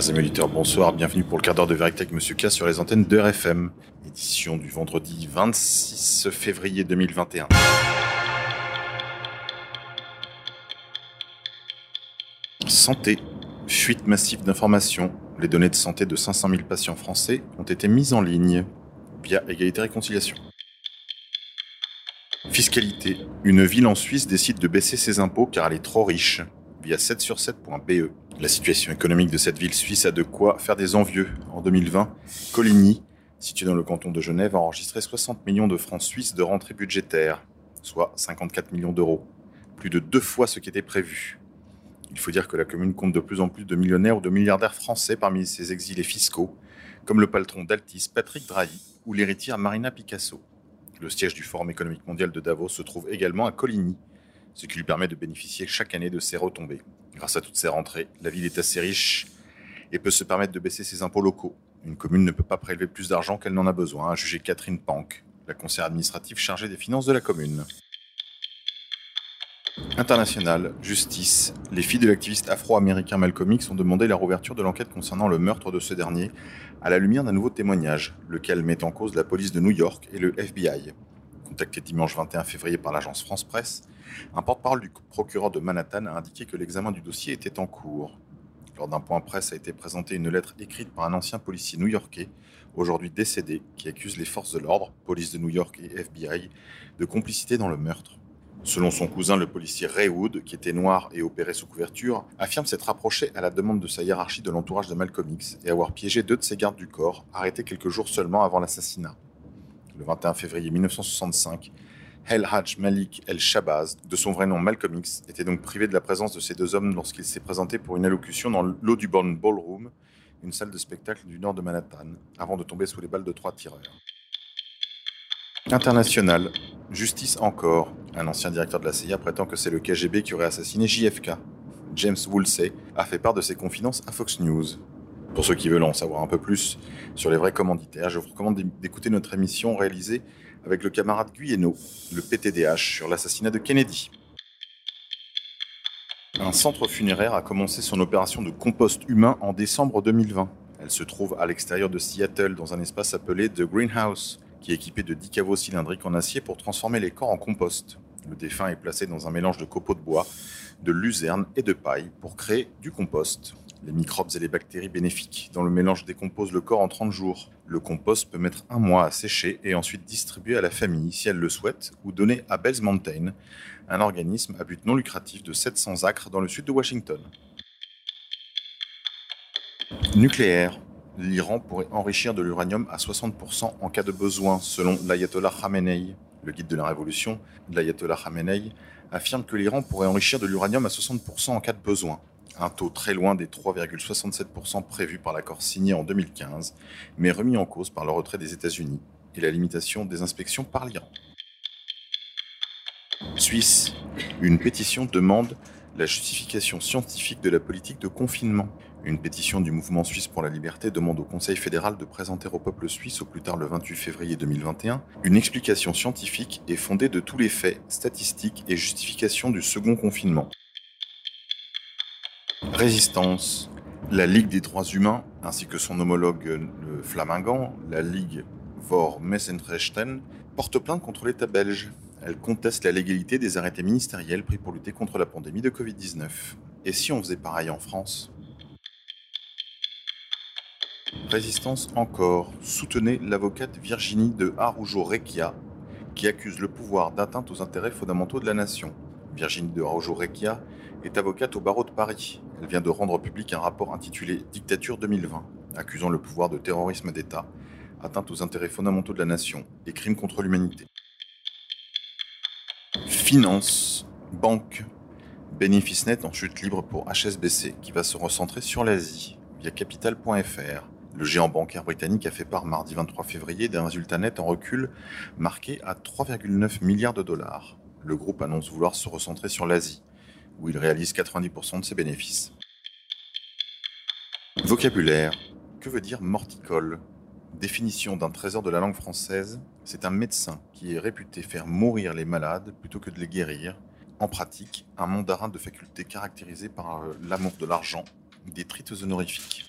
Chers auditeurs, bonsoir, bienvenue pour le quart d'heure de vérité avec Monsieur K sur les antennes de RFM, édition du vendredi 26 février 2021. Santé. Fuite massive d'informations. Les données de santé de 500 000 patients français ont été mises en ligne via Égalité Réconciliation. Fiscalité. Une ville en Suisse décide de baisser ses impôts car elle est trop riche via 7sur7.be. La situation économique de cette ville suisse a de quoi faire des envieux. En 2020, Coligny, situé dans le canton de Genève, a enregistré 60 millions de francs suisses de rentrée budgétaire, soit 54 millions d'euros, plus de deux fois ce qui était prévu. Il faut dire que la commune compte de plus en plus de millionnaires ou de milliardaires français parmi ses exilés fiscaux, comme le patron d'Altis Patrick Drahi ou l'héritière Marina Picasso. Le siège du Forum économique mondial de Davos se trouve également à Coligny, ce qui lui permet de bénéficier chaque année de ses retombées. Grâce à toutes ces rentrées, la ville est assez riche et peut se permettre de baisser ses impôts locaux. Une commune ne peut pas prélever plus d'argent qu'elle n'en a besoin, a jugé Catherine Pank, la conseillère administrative chargée des finances de la commune. International, justice. Les filles de l'activiste afro-américain Malcolm X ont demandé la rouverture de l'enquête concernant le meurtre de ce dernier à la lumière d'un nouveau témoignage, lequel met en cause la police de New York et le FBI. Contacté dimanche 21 février par l'agence France Presse, un porte-parole du procureur de Manhattan a indiqué que l'examen du dossier était en cours. Lors d'un point presse a été présentée une lettre écrite par un ancien policier new-yorkais, aujourd'hui décédé, qui accuse les forces de l'ordre, police de New York et FBI, de complicité dans le meurtre. Selon son cousin, le policier Ray Wood, qui était noir et opéré sous couverture, affirme s'être rapproché à la demande de sa hiérarchie de l'entourage de Malcolm X et avoir piégé deux de ses gardes du corps, arrêtés quelques jours seulement avant l'assassinat. Le 21 février 1965, El Hajj Malik El Shabazz, de son vrai nom Malcolm X, était donc privé de la présence de ces deux hommes lorsqu'il s'est présenté pour une allocution dans l'Audubon Ballroom, une salle de spectacle du nord de Manhattan, avant de tomber sous les balles de trois tireurs. International. Justice encore. Un ancien directeur de la CIA prétend que c'est le KGB qui aurait assassiné JFK. James Woolsey a fait part de ses confidences à Fox News. Pour ceux qui veulent en savoir un peu plus sur les vrais commanditaires, je vous recommande d'écouter notre émission réalisée avec le camarade Guyeno, le PTDH, sur l'assassinat de Kennedy. Un centre funéraire a commencé son opération de compost humain en décembre 2020. Elle se trouve à l'extérieur de Seattle, dans un espace appelé The Greenhouse, qui est équipé de 10 caveaux cylindriques en acier pour transformer les corps en compost. Le défunt est placé dans un mélange de copeaux de bois, de luzerne et de paille pour créer du compost. Les microbes et les bactéries bénéfiques dans le mélange décomposent le corps en 30 jours. Le compost peut mettre un mois à sécher et ensuite distribuer à la famille si elle le souhaite ou donner à Bells Mountain, un organisme à but non lucratif de 700 acres dans le sud de Washington. Nucléaire. L'Iran pourrait enrichir de l'uranium à 60% en cas de besoin, selon l'ayatollah Khamenei. Le guide de la révolution, l'ayatollah Khamenei, affirme que l'Iran pourrait enrichir de l'uranium à 60% en cas de besoin un taux très loin des 3,67% prévus par l'accord signé en 2015, mais remis en cause par le retrait des États-Unis et la limitation des inspections par l'Iran. Suisse, une pétition demande la justification scientifique de la politique de confinement. Une pétition du mouvement suisse pour la liberté demande au Conseil fédéral de présenter au peuple suisse au plus tard le 28 février 2021 une explication scientifique et fondée de tous les faits, statistiques et justifications du second confinement. Résistance. La Ligue des droits humains, ainsi que son homologue le flamingant, la Ligue vor Messenrechten, porte plainte contre l'État belge. Elle conteste la légalité des arrêtés ministériels pris pour lutter contre la pandémie de Covid-19. Et si on faisait pareil en France? Résistance encore. Soutenez l'avocate Virginie de Aroujo-Recchia, qui accuse le pouvoir d'atteinte aux intérêts fondamentaux de la nation. Virginie de Aroujo-Recchia est avocate au barreau de Paris. Elle vient de rendre public un rapport intitulé Dictature 2020, accusant le pouvoir de terrorisme d'État, atteinte aux intérêts fondamentaux de la nation et crimes contre l'humanité. Finance, banque, bénéfice net en chute libre pour HSBC qui va se recentrer sur l'Asie via capital.fr. Le géant bancaire britannique a fait part mardi 23 février d'un résultat net en recul marqué à 3,9 milliards de dollars. Le groupe annonce vouloir se recentrer sur l'Asie, où il réalise 90% de ses bénéfices. Vocabulaire. Que veut dire morticole? Définition d'un trésor de la langue française, c'est un médecin qui est réputé faire mourir les malades plutôt que de les guérir. En pratique, un mandarin de faculté caractérisé par euh, l'amour de l'argent, des trites honorifiques.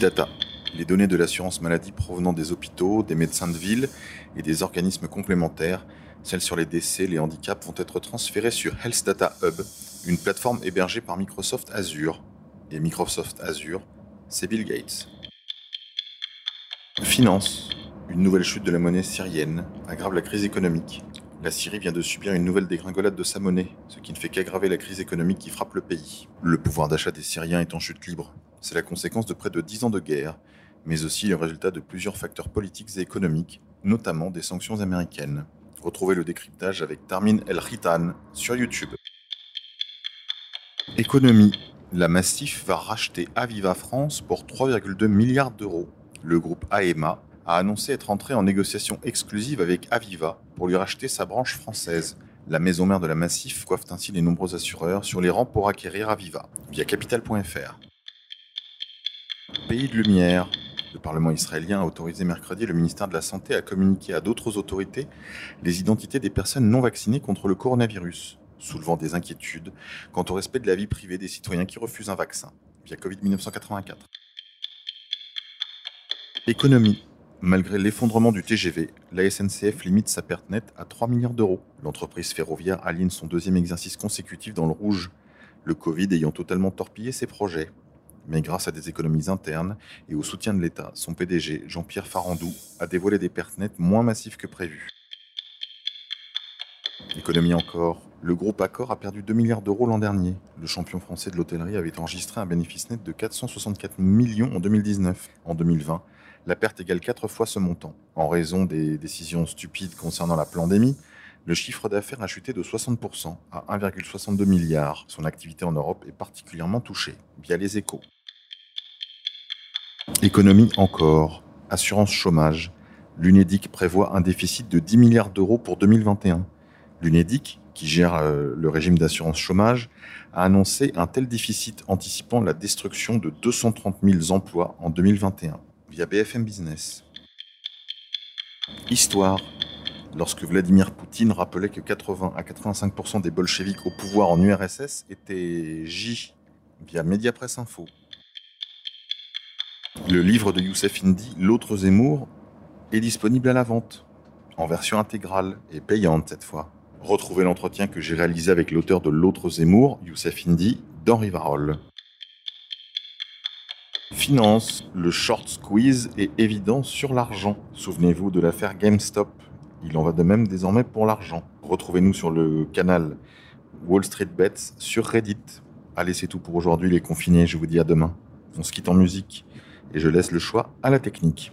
data. Les données de l'assurance maladie provenant des hôpitaux, des médecins de ville et des organismes complémentaires, celles sur les décès, les handicaps, vont être transférées sur Health Data Hub, une plateforme hébergée par Microsoft Azure. Et Microsoft Azure, c'est Bill Gates. Finance. Une nouvelle chute de la monnaie syrienne aggrave la crise économique. La Syrie vient de subir une nouvelle dégringolade de sa monnaie, ce qui ne fait qu'aggraver la crise économique qui frappe le pays. Le pouvoir d'achat des Syriens est en chute libre. C'est la conséquence de près de 10 ans de guerre, mais aussi le résultat de plusieurs facteurs politiques et économiques, notamment des sanctions américaines. Retrouvez le décryptage avec Tarmin El Khitan sur YouTube. Économie. La Massif va racheter Aviva France pour 3,2 milliards d'euros. Le groupe AEMA a annoncé être entré en négociation exclusive avec Aviva pour lui racheter sa branche française. La maison mère de la Massif coiffe ainsi les nombreux assureurs sur les rangs pour acquérir Aviva via capital.fr. Pays de lumière. Le Parlement israélien a autorisé mercredi le ministère de la Santé à communiquer à d'autres autorités les identités des personnes non vaccinées contre le coronavirus, soulevant des inquiétudes quant au respect de la vie privée des citoyens qui refusent un vaccin, via Covid-1984. Économie. Malgré l'effondrement du TGV, la SNCF limite sa perte nette à 3 milliards d'euros. L'entreprise ferroviaire aligne son deuxième exercice consécutif dans le rouge, le Covid ayant totalement torpillé ses projets. Mais grâce à des économies internes et au soutien de l'État, son PDG, Jean-Pierre Farandou, a dévoilé des pertes nettes moins massives que prévu. Économie encore. Le groupe Accor a perdu 2 milliards d'euros l'an dernier. Le champion français de l'hôtellerie avait enregistré un bénéfice net de 464 millions en 2019. En 2020, la perte égale 4 fois ce montant. En raison des décisions stupides concernant la pandémie, le chiffre d'affaires a chuté de 60% à 1,62 milliard. Son activité en Europe est particulièrement touchée, via les échos. Économie encore. Assurance chômage. L'UNEDIC prévoit un déficit de 10 milliards d'euros pour 2021. L'UNEDIC, qui gère euh, le régime d'assurance chômage, a annoncé un tel déficit anticipant la destruction de 230 000 emplois en 2021 via BFM Business. Histoire. Lorsque Vladimir Poutine rappelait que 80 à 85% des bolcheviks au pouvoir en URSS étaient J via Mediapresse Info. Le livre de Youssef Indy, L'autre Zemmour, est disponible à la vente, en version intégrale et payante cette fois. Retrouvez l'entretien que j'ai réalisé avec l'auteur de L'autre Zemmour, Youssef Indy, dans Rivarol. Finance, le short squeeze est évident sur l'argent. Souvenez-vous de l'affaire GameStop. Il en va de même désormais pour l'argent. Retrouvez-nous sur le canal Wall Street Bets sur Reddit. Allez, c'est tout pour aujourd'hui les confinés, je vous dis à demain. On se quitte en musique et je laisse le choix à la technique.